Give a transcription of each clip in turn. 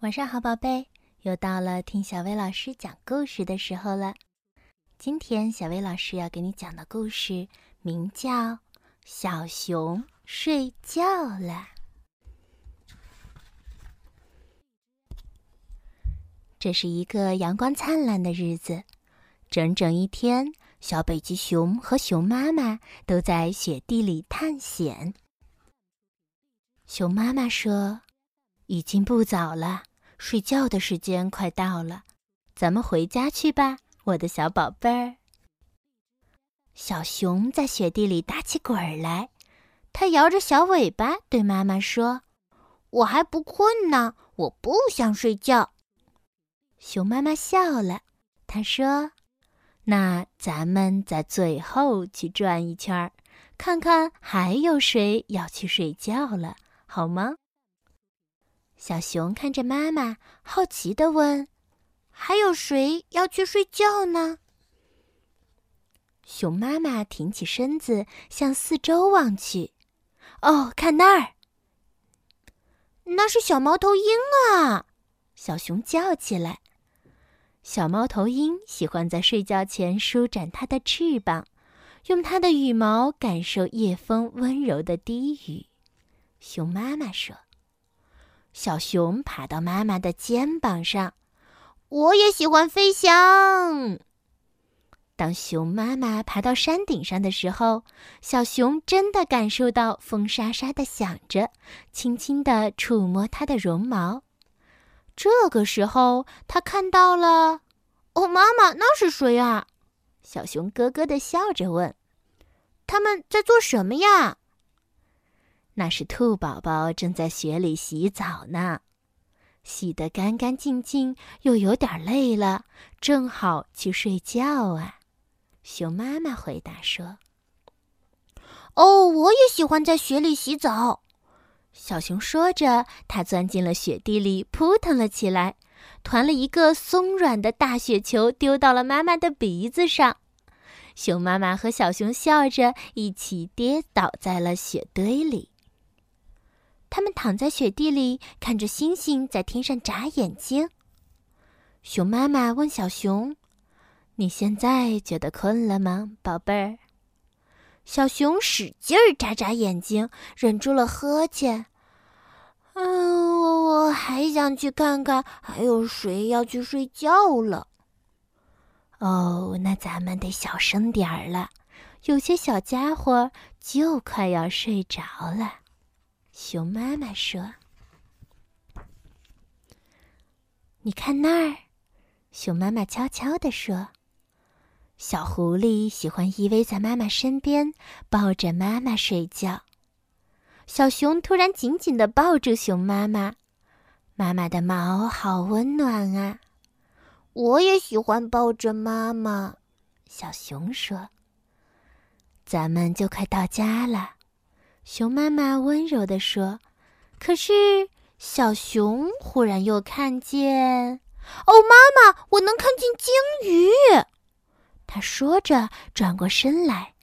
晚上好，宝贝，又到了听小薇老师讲故事的时候了。今天小薇老师要给你讲的故事名叫《小熊睡觉了》。这是一个阳光灿烂的日子，整整一天，小北极熊和熊妈妈都在雪地里探险。熊妈妈说：“已经不早了。”睡觉的时间快到了，咱们回家去吧，我的小宝贝儿。小熊在雪地里打起滚儿来，它摇着小尾巴对妈妈说：“我还不困呢，我不想睡觉。”熊妈妈笑了，她说：“那咱们在最后去转一圈，看看还有谁要去睡觉了，好吗？”小熊看着妈妈，好奇的问：“还有谁要去睡觉呢？”熊妈妈挺起身子，向四周望去。“哦，看那儿，那是小猫头鹰啊！”小熊叫起来。小猫头鹰喜欢在睡觉前舒展它的翅膀，用它的羽毛感受夜风温柔的低语。熊妈妈说。小熊爬到妈妈的肩膀上，我也喜欢飞翔。当熊妈妈爬到山顶上的时候，小熊真的感受到风沙沙的响着，轻轻地触摸它的绒毛。这个时候，它看到了，哦，妈妈，那是谁啊？小熊咯咯的笑着问：“他们在做什么呀？”那是兔宝宝正在雪里洗澡呢，洗得干干净净，又有点累了，正好去睡觉啊。熊妈妈回答说：“哦，我也喜欢在雪里洗澡。”小熊说着，它钻进了雪地里，扑腾了起来，团了一个松软的大雪球，丢到了妈妈的鼻子上。熊妈妈和小熊笑着，一起跌倒在了雪堆里。他们躺在雪地里，看着星星在天上眨眼睛。熊妈妈问小熊：“你现在觉得困了吗，宝贝儿？”小熊使劲儿眨眨眼睛，忍住了呵欠。“嗯，我还想去看看还有谁要去睡觉了。”“哦，那咱们得小声点儿了，有些小家伙就快要睡着了。”熊妈妈说：“你看那儿。”熊妈妈悄悄地说：“小狐狸喜欢依偎在妈妈身边，抱着妈妈睡觉。”小熊突然紧紧的抱住熊妈妈，妈妈的毛好温暖啊！我也喜欢抱着妈妈。小熊说：“咱们就快到家了。”熊妈妈温柔地说：“可是，小熊忽然又看见……哦，妈妈，我能看见鲸鱼。”他说着，转过身来。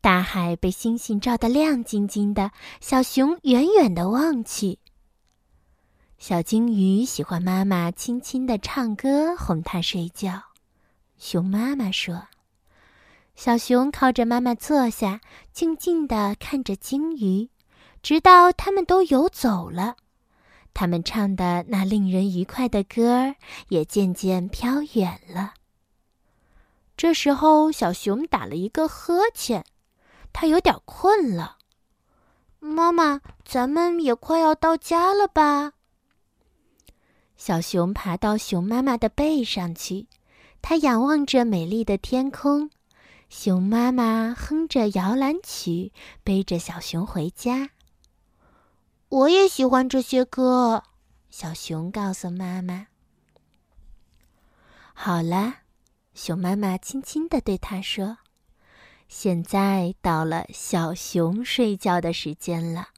大海被星星照得亮晶晶的，小熊远远地望去。小鲸鱼喜欢妈妈轻轻地唱歌哄它睡觉。熊妈妈说。小熊靠着妈妈坐下，静静地看着鲸鱼，直到它们都游走了。它们唱的那令人愉快的歌儿也渐渐飘远了。这时候，小熊打了一个呵欠，它有点困了。妈妈，咱们也快要到家了吧？小熊爬到熊妈妈的背上去，它仰望着美丽的天空。熊妈妈哼着摇篮曲，背着小熊回家。我也喜欢这些歌，小熊告诉妈妈。好了，熊妈妈轻轻地对他说：“现在到了小熊睡觉的时间了。”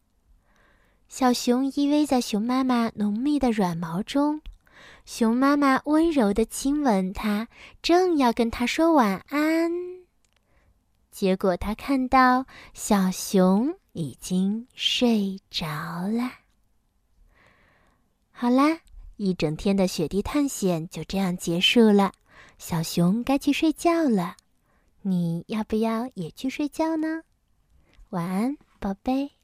小熊依偎在熊妈妈浓密的软毛中，熊妈妈温柔地亲吻它，正要跟它说晚安。结果他看到小熊已经睡着了。好啦，一整天的雪地探险就这样结束了，小熊该去睡觉了。你要不要也去睡觉呢？晚安，宝贝。